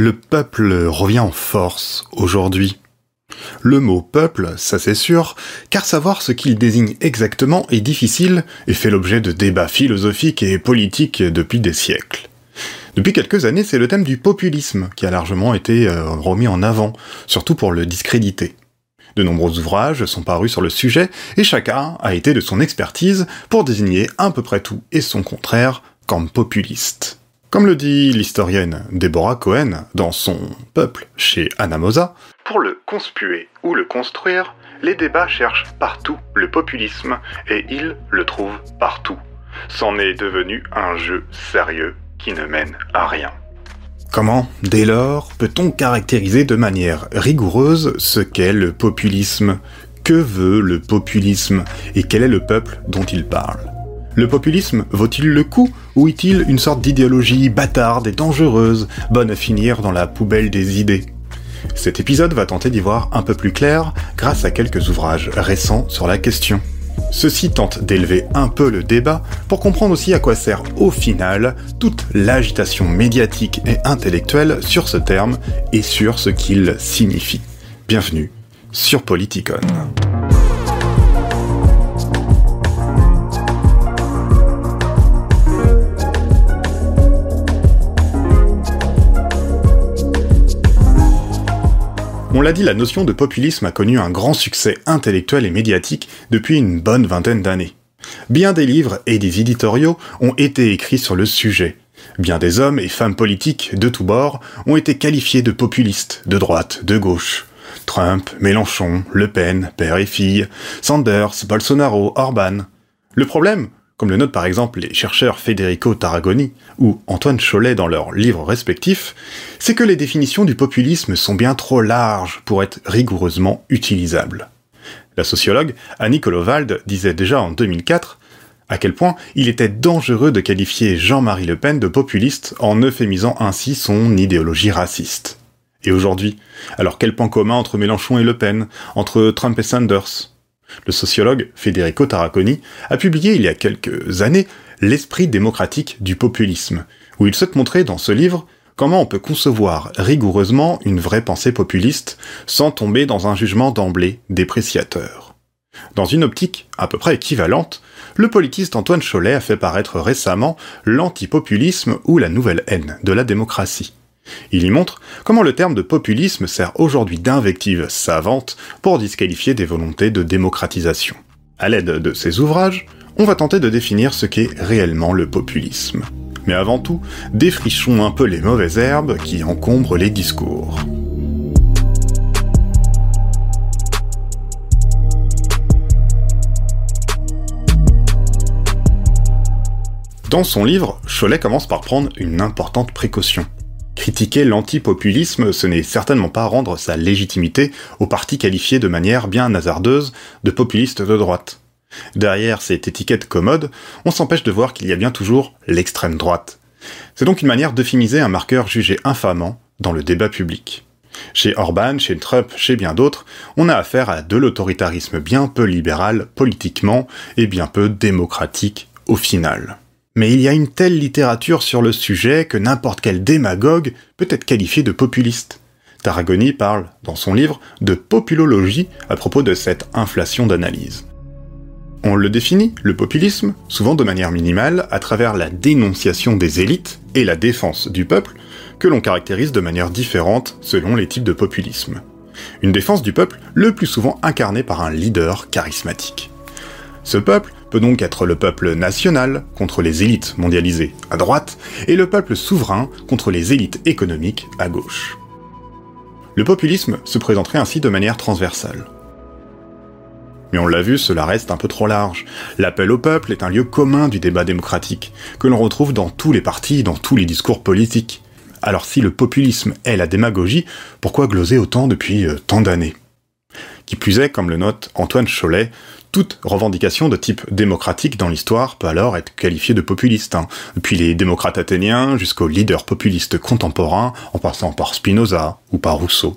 Le peuple revient en force aujourd'hui. Le mot peuple, ça c'est sûr, car savoir ce qu'il désigne exactement est difficile et fait l'objet de débats philosophiques et politiques depuis des siècles. Depuis quelques années, c'est le thème du populisme qui a largement été euh, remis en avant, surtout pour le discréditer. De nombreux ouvrages sont parus sur le sujet et chacun a été de son expertise pour désigner à peu près tout et son contraire comme populiste. Comme le dit l'historienne Deborah Cohen dans son Peuple chez Anamosa, pour le conspuer ou le construire, les débats cherchent partout le populisme et ils le trouvent partout. C'en est devenu un jeu sérieux qui ne mène à rien. Comment, dès lors, peut-on caractériser de manière rigoureuse ce qu'est le populisme? Que veut le populisme Et quel est le peuple dont il parle? Le populisme vaut-il le coup ou est-il une sorte d'idéologie bâtarde et dangereuse, bonne à finir dans la poubelle des idées? Cet épisode va tenter d'y voir un peu plus clair grâce à quelques ouvrages récents sur la question. Ceci tente d'élever un peu le débat pour comprendre aussi à quoi sert au final toute l'agitation médiatique et intellectuelle sur ce terme et sur ce qu'il signifie. Bienvenue sur Politicon. On l'a dit, la notion de populisme a connu un grand succès intellectuel et médiatique depuis une bonne vingtaine d'années. Bien des livres et des éditoriaux ont été écrits sur le sujet. Bien des hommes et femmes politiques de tous bords ont été qualifiés de populistes, de droite, de gauche. Trump, Mélenchon, Le Pen, père et fille, Sanders, Bolsonaro, Orban. Le problème, comme le notent par exemple les chercheurs Federico Tarragoni ou Antoine Cholet dans leurs livres respectifs, c'est que les définitions du populisme sont bien trop larges pour être rigoureusement utilisables. La sociologue Annie Kolovald disait déjà en 2004 à quel point il était dangereux de qualifier Jean-Marie Le Pen de populiste en euphémisant ainsi son idéologie raciste. Et aujourd'hui, alors quel point commun entre Mélenchon et Le Pen, entre Trump et Sanders? Le sociologue Federico Tarraconi a publié il y a quelques années L'esprit démocratique du populisme, où il souhaite montrer dans ce livre comment on peut concevoir rigoureusement une vraie pensée populiste sans tomber dans un jugement d'emblée dépréciateur. Dans une optique à peu près équivalente, le politiste Antoine Cholet a fait paraître récemment L'antipopulisme ou la nouvelle haine de la démocratie, il y montre comment le terme de populisme sert aujourd'hui d'invective savante pour disqualifier des volontés de démocratisation. À l'aide de ces ouvrages, on va tenter de définir ce qu'est réellement le populisme. Mais avant tout, défrichons un peu les mauvaises herbes qui encombrent les discours. Dans son livre, Cholet commence par prendre une importante précaution. Critiquer l'antipopulisme, ce n'est certainement pas rendre sa légitimité au parti qualifié de manière bien hasardeuse de populiste de droite. Derrière cette étiquette commode, on s'empêche de voir qu'il y a bien toujours l'extrême droite. C'est donc une manière d'euphémiser un marqueur jugé infamant dans le débat public. Chez Orban, chez Trump, chez bien d'autres, on a affaire à de l'autoritarisme bien peu libéral politiquement et bien peu démocratique au final. Mais il y a une telle littérature sur le sujet que n'importe quel démagogue peut être qualifié de populiste. Tarragoni parle, dans son livre, de populologie à propos de cette inflation d'analyse. On le définit, le populisme, souvent de manière minimale, à travers la dénonciation des élites et la défense du peuple, que l'on caractérise de manière différente selon les types de populisme. Une défense du peuple le plus souvent incarnée par un leader charismatique. Ce peuple peut donc être le peuple national contre les élites mondialisées à droite et le peuple souverain contre les élites économiques à gauche. Le populisme se présenterait ainsi de manière transversale. Mais on l'a vu, cela reste un peu trop large. L'appel au peuple est un lieu commun du débat démocratique, que l'on retrouve dans tous les partis, dans tous les discours politiques. Alors si le populisme est la démagogie, pourquoi gloser autant depuis euh, tant d'années? Qui plus est, comme le note Antoine Cholet, toute revendication de type démocratique dans l'histoire peut alors être qualifiée de populiste, hein. depuis les démocrates athéniens jusqu'aux leaders populistes contemporains, en passant par Spinoza ou par Rousseau.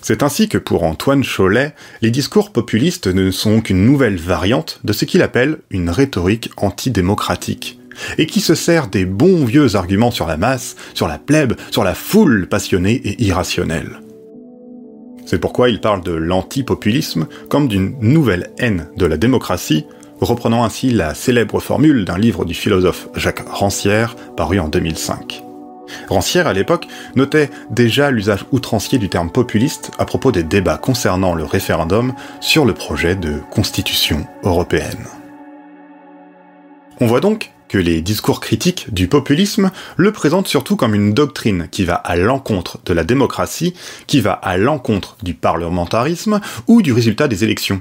C'est ainsi que pour Antoine Cholet, les discours populistes ne sont qu'une nouvelle variante de ce qu'il appelle une rhétorique antidémocratique, et qui se sert des bons vieux arguments sur la masse, sur la plèbe, sur la foule passionnée et irrationnelle. C'est pourquoi il parle de l'antipopulisme comme d'une nouvelle haine de la démocratie, reprenant ainsi la célèbre formule d'un livre du philosophe Jacques Rancière paru en 2005. Rancière, à l'époque, notait déjà l'usage outrancier du terme populiste à propos des débats concernant le référendum sur le projet de constitution européenne. On voit donc que les discours critiques du populisme le présentent surtout comme une doctrine qui va à l'encontre de la démocratie, qui va à l'encontre du parlementarisme ou du résultat des élections.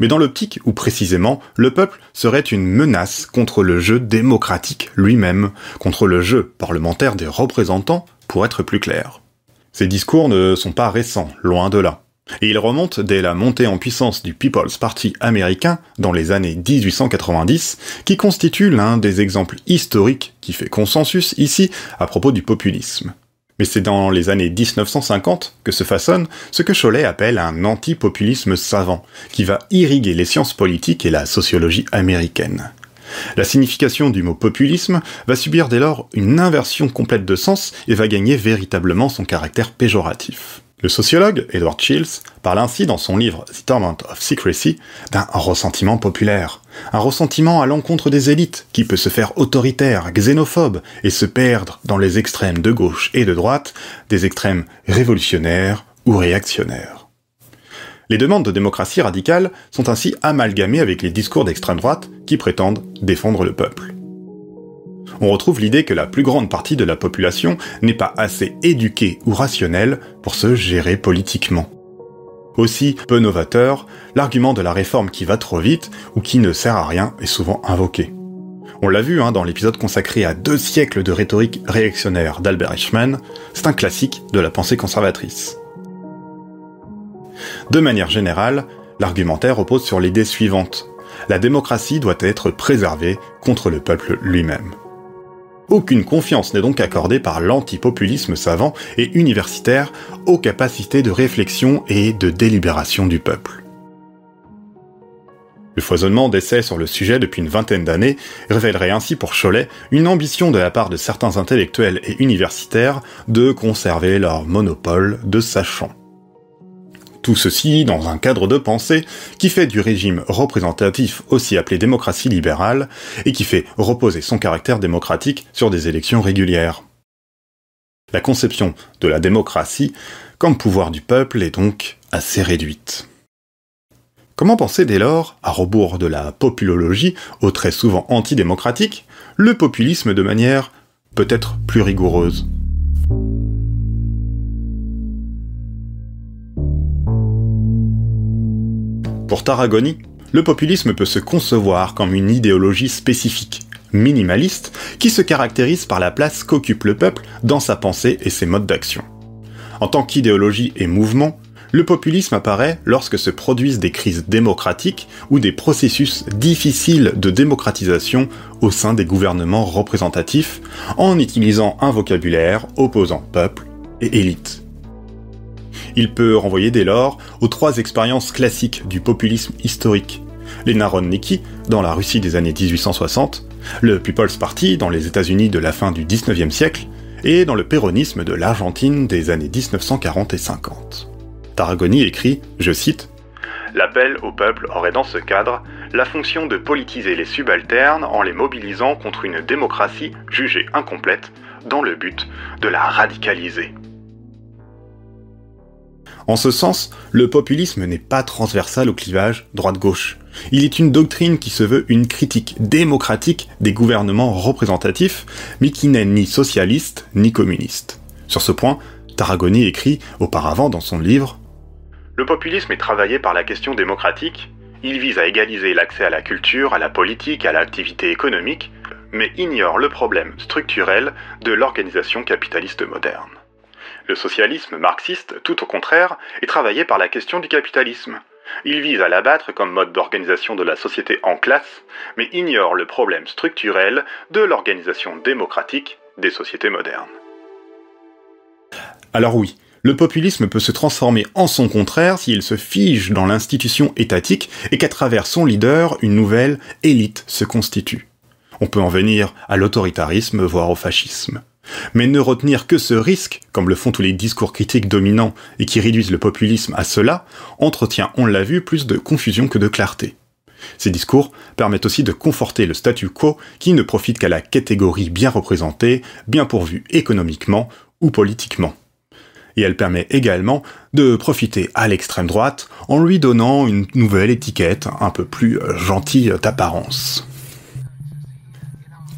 Mais dans l'optique où précisément le peuple serait une menace contre le jeu démocratique lui-même, contre le jeu parlementaire des représentants, pour être plus clair. Ces discours ne sont pas récents, loin de là. Et ils remontent dès la montée en puissance du People's Party américain dans les années 1890, qui constitue l'un des exemples historiques qui fait consensus ici à propos du populisme. Mais c'est dans les années 1950 que se façonne ce que Cholet appelle un anti-populisme savant, qui va irriguer les sciences politiques et la sociologie américaine. La signification du mot populisme va subir dès lors une inversion complète de sens et va gagner véritablement son caractère péjoratif. Le sociologue Edward Chills parle ainsi dans son livre The Torment of Secrecy d'un ressentiment populaire, un ressentiment à l'encontre des élites qui peut se faire autoritaire, xénophobe et se perdre dans les extrêmes de gauche et de droite, des extrêmes révolutionnaires ou réactionnaires. Les demandes de démocratie radicale sont ainsi amalgamées avec les discours d'extrême droite qui prétendent défendre le peuple on retrouve l'idée que la plus grande partie de la population n'est pas assez éduquée ou rationnelle pour se gérer politiquement. Aussi, peu novateur, l'argument de la réforme qui va trop vite ou qui ne sert à rien est souvent invoqué. On l'a vu hein, dans l'épisode consacré à deux siècles de rhétorique réactionnaire d'Albert Eichmann, c'est un classique de la pensée conservatrice. De manière générale, l'argumentaire repose sur l'idée suivante. La démocratie doit être préservée contre le peuple lui-même. Aucune confiance n'est donc accordée par l'antipopulisme savant et universitaire aux capacités de réflexion et de délibération du peuple. Le foisonnement d'essais sur le sujet depuis une vingtaine d'années révélerait ainsi pour Cholet une ambition de la part de certains intellectuels et universitaires de conserver leur monopole de sachant. Tout ceci dans un cadre de pensée qui fait du régime représentatif aussi appelé démocratie libérale et qui fait reposer son caractère démocratique sur des élections régulières. La conception de la démocratie comme pouvoir du peuple est donc assez réduite. Comment penser dès lors, à rebours de la populologie, au très souvent antidémocratique, le populisme de manière peut-être plus rigoureuse? Pour Tarragoni, le populisme peut se concevoir comme une idéologie spécifique, minimaliste, qui se caractérise par la place qu'occupe le peuple dans sa pensée et ses modes d'action. En tant qu'idéologie et mouvement, le populisme apparaît lorsque se produisent des crises démocratiques ou des processus difficiles de démocratisation au sein des gouvernements représentatifs en utilisant un vocabulaire opposant peuple et élite. Il peut renvoyer dès lors aux trois expériences classiques du populisme historique. Les Narodniki, dans la Russie des années 1860, le People's Party dans les États-Unis de la fin du 19e siècle, et dans le péronisme de l'Argentine des années 1940 et 50. Tarragoni écrit, je cite, L'appel au peuple aurait dans ce cadre la fonction de politiser les subalternes en les mobilisant contre une démocratie jugée incomplète dans le but de la radicaliser. En ce sens, le populisme n'est pas transversal au clivage droite-gauche. Il est une doctrine qui se veut une critique démocratique des gouvernements représentatifs, mais qui n'est ni socialiste ni communiste. Sur ce point, Tarragoni écrit auparavant dans son livre Le populisme est travaillé par la question démocratique, il vise à égaliser l'accès à la culture, à la politique, à l'activité économique, mais ignore le problème structurel de l'organisation capitaliste moderne. Le socialisme marxiste, tout au contraire, est travaillé par la question du capitalisme. Il vise à l'abattre comme mode d'organisation de la société en classe, mais ignore le problème structurel de l'organisation démocratique des sociétés modernes. Alors oui, le populisme peut se transformer en son contraire s'il se fige dans l'institution étatique et qu'à travers son leader, une nouvelle élite se constitue. On peut en venir à l'autoritarisme, voire au fascisme. Mais ne retenir que ce risque, comme le font tous les discours critiques dominants et qui réduisent le populisme à cela, entretient, on l'a vu, plus de confusion que de clarté. Ces discours permettent aussi de conforter le statu quo qui ne profite qu'à la catégorie bien représentée, bien pourvue économiquement ou politiquement. Et elle permet également de profiter à l'extrême droite en lui donnant une nouvelle étiquette un peu plus gentille d'apparence.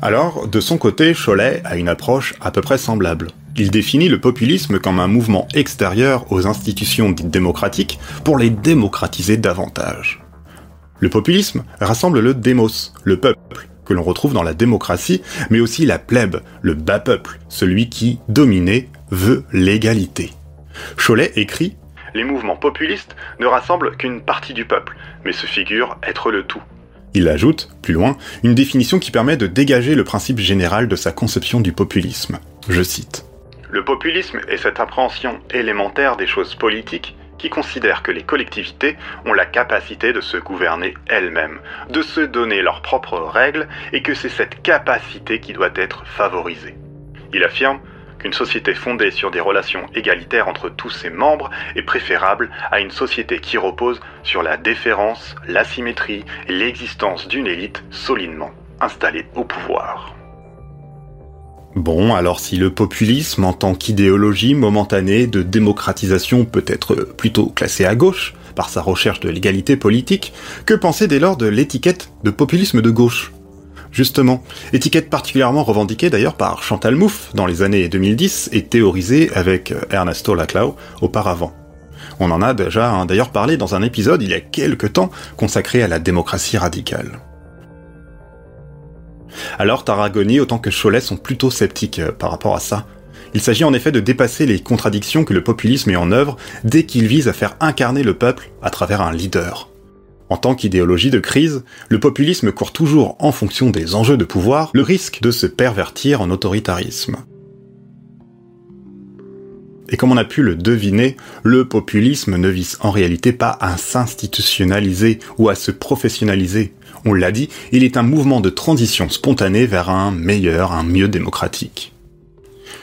Alors, de son côté, Cholet a une approche à peu près semblable. Il définit le populisme comme un mouvement extérieur aux institutions dites démocratiques pour les démocratiser davantage. Le populisme rassemble le démos, le peuple, que l'on retrouve dans la démocratie, mais aussi la plèbe, le bas peuple, celui qui, dominé, veut l'égalité. Cholet écrit Les mouvements populistes ne rassemblent qu'une partie du peuple, mais se figurent être le tout. Il ajoute, plus loin, une définition qui permet de dégager le principe général de sa conception du populisme. Je cite. Le populisme est cette appréhension élémentaire des choses politiques qui considère que les collectivités ont la capacité de se gouverner elles-mêmes, de se donner leurs propres règles, et que c'est cette capacité qui doit être favorisée. Il affirme qu'une société fondée sur des relations égalitaires entre tous ses membres est préférable à une société qui repose sur la déférence, l'asymétrie et l'existence d'une élite solidement installée au pouvoir. Bon, alors si le populisme en tant qu'idéologie momentanée de démocratisation peut être plutôt classé à gauche, par sa recherche de l'égalité politique, que penser dès lors de l'étiquette de populisme de gauche? Justement, étiquette particulièrement revendiquée d'ailleurs par Chantal Mouffe dans les années 2010 et théorisée avec Ernesto Laclau auparavant. On en a déjà hein, d'ailleurs parlé dans un épisode il y a quelques temps consacré à la démocratie radicale. Alors Tarragoni autant que Cholet sont plutôt sceptiques euh, par rapport à ça. Il s'agit en effet de dépasser les contradictions que le populisme met en œuvre dès qu'il vise à faire incarner le peuple à travers un leader. En tant qu'idéologie de crise, le populisme court toujours en fonction des enjeux de pouvoir le risque de se pervertir en autoritarisme. Et comme on a pu le deviner, le populisme ne vise en réalité pas à s'institutionnaliser ou à se professionnaliser. On l'a dit, il est un mouvement de transition spontanée vers un meilleur, un mieux démocratique.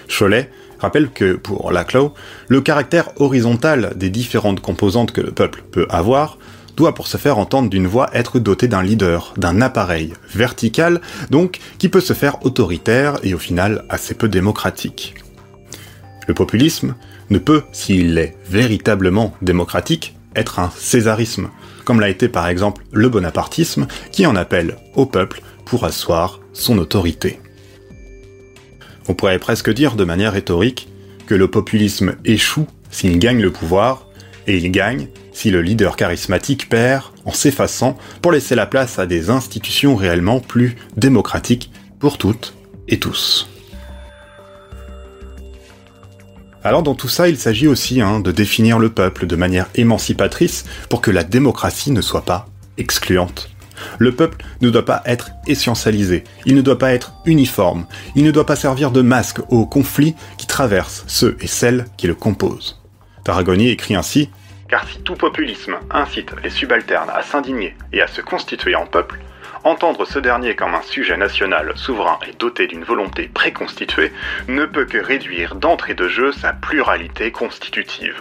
Cholet rappelle que, pour Laclau, le caractère horizontal des différentes composantes que le peuple peut avoir doit pour se faire entendre d'une voix être doté d'un leader, d'un appareil vertical, donc qui peut se faire autoritaire et au final assez peu démocratique. Le populisme ne peut, s'il est véritablement démocratique, être un césarisme, comme l'a été par exemple le bonapartisme, qui en appelle au peuple pour asseoir son autorité. On pourrait presque dire de manière rhétorique que le populisme échoue s'il gagne le pouvoir, et il gagne si le leader charismatique perd en s'effaçant pour laisser la place à des institutions réellement plus démocratiques pour toutes et tous. Alors dans tout ça, il s'agit aussi hein, de définir le peuple de manière émancipatrice pour que la démocratie ne soit pas excluante. Le peuple ne doit pas être essentialisé, il ne doit pas être uniforme, il ne doit pas servir de masque aux conflits qui traversent ceux et celles qui le composent. Tarragoni écrit ainsi car si tout populisme incite les subalternes à s'indigner et à se constituer en peuple, entendre ce dernier comme un sujet national souverain et doté d'une volonté préconstituée ne peut que réduire d'entrée de jeu sa pluralité constitutive.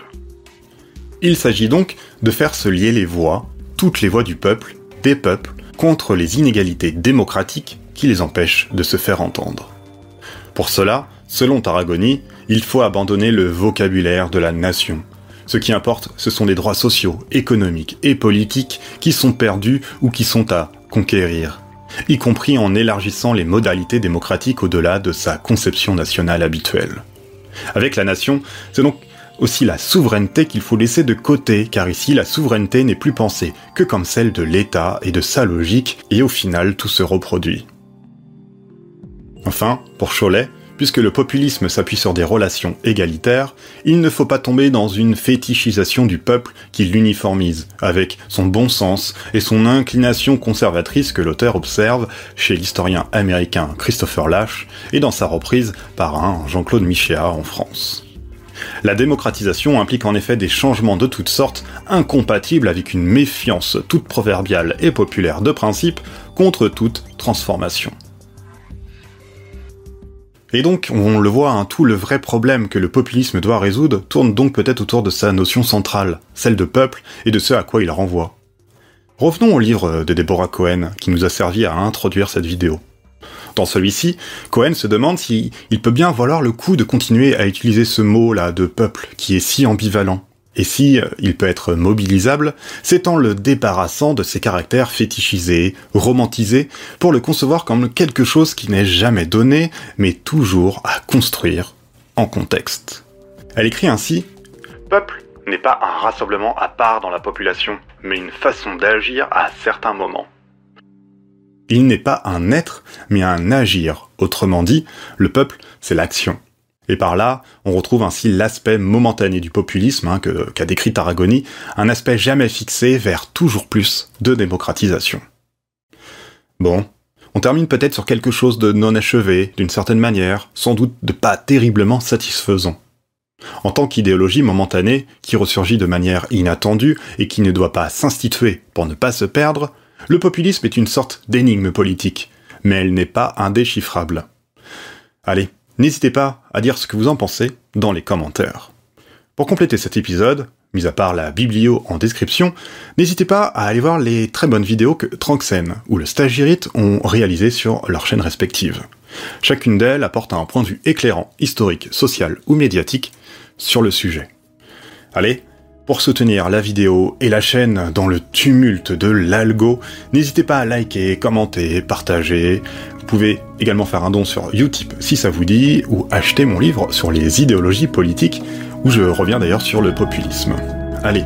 Il s'agit donc de faire se lier les voix, toutes les voix du peuple, des peuples, contre les inégalités démocratiques qui les empêchent de se faire entendre. Pour cela, selon Tarragoni, il faut abandonner le vocabulaire de la nation, ce qui importe, ce sont les droits sociaux, économiques et politiques qui sont perdus ou qui sont à conquérir, y compris en élargissant les modalités démocratiques au-delà de sa conception nationale habituelle. Avec la nation, c'est donc aussi la souveraineté qu'il faut laisser de côté, car ici la souveraineté n'est plus pensée que comme celle de l'État et de sa logique, et au final tout se reproduit. Enfin, pour Cholet, Puisque le populisme s'appuie sur des relations égalitaires, il ne faut pas tomber dans une fétichisation du peuple qui l'uniformise, avec son bon sens et son inclination conservatrice que l'auteur observe chez l'historien américain Christopher Lash et dans sa reprise par un Jean-Claude Michéa en France. La démocratisation implique en effet des changements de toutes sortes, incompatibles avec une méfiance toute proverbiale et populaire de principe contre toute transformation. Et donc, on le voit, hein, tout le vrai problème que le populisme doit résoudre tourne donc peut-être autour de sa notion centrale, celle de peuple et de ce à quoi il renvoie. Revenons au livre de Deborah Cohen, qui nous a servi à introduire cette vidéo. Dans celui-ci, Cohen se demande s'il peut bien valoir le coup de continuer à utiliser ce mot-là de peuple, qui est si ambivalent. Et si euh, il peut être mobilisable, c'est en le débarrassant de ses caractères fétichisés, romantisés, pour le concevoir comme quelque chose qui n'est jamais donné, mais toujours à construire en contexte. Elle écrit ainsi Peuple n'est pas un rassemblement à part dans la population, mais une façon d'agir à certains moments. Il n'est pas un être, mais un agir. Autrement dit, le peuple, c'est l'action. Et par là, on retrouve ainsi l'aspect momentané du populisme hein, qu'a décrit Tarragoni, un aspect jamais fixé vers toujours plus de démocratisation. Bon, on termine peut-être sur quelque chose de non achevé, d'une certaine manière, sans doute de pas terriblement satisfaisant. En tant qu'idéologie momentanée, qui ressurgit de manière inattendue et qui ne doit pas s'instituer pour ne pas se perdre, le populisme est une sorte d'énigme politique, mais elle n'est pas indéchiffrable. Allez, n'hésitez pas à dire ce que vous en pensez dans les commentaires. Pour compléter cet épisode, mis à part la biblio en description, n'hésitez pas à aller voir les très bonnes vidéos que Tranxen ou le Stagirit ont réalisées sur leurs chaînes respectives. Chacune d'elles apporte un point de vue éclairant, historique, social ou médiatique sur le sujet. Allez, pour soutenir la vidéo et la chaîne dans le tumulte de l'algo, n'hésitez pas à liker, commenter, partager. Vous pouvez également faire un don sur Utip si ça vous dit, ou acheter mon livre sur les idéologies politiques, où je reviens d'ailleurs sur le populisme. Allez,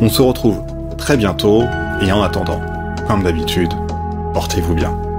on se retrouve très bientôt, et en attendant, comme d'habitude, portez-vous bien.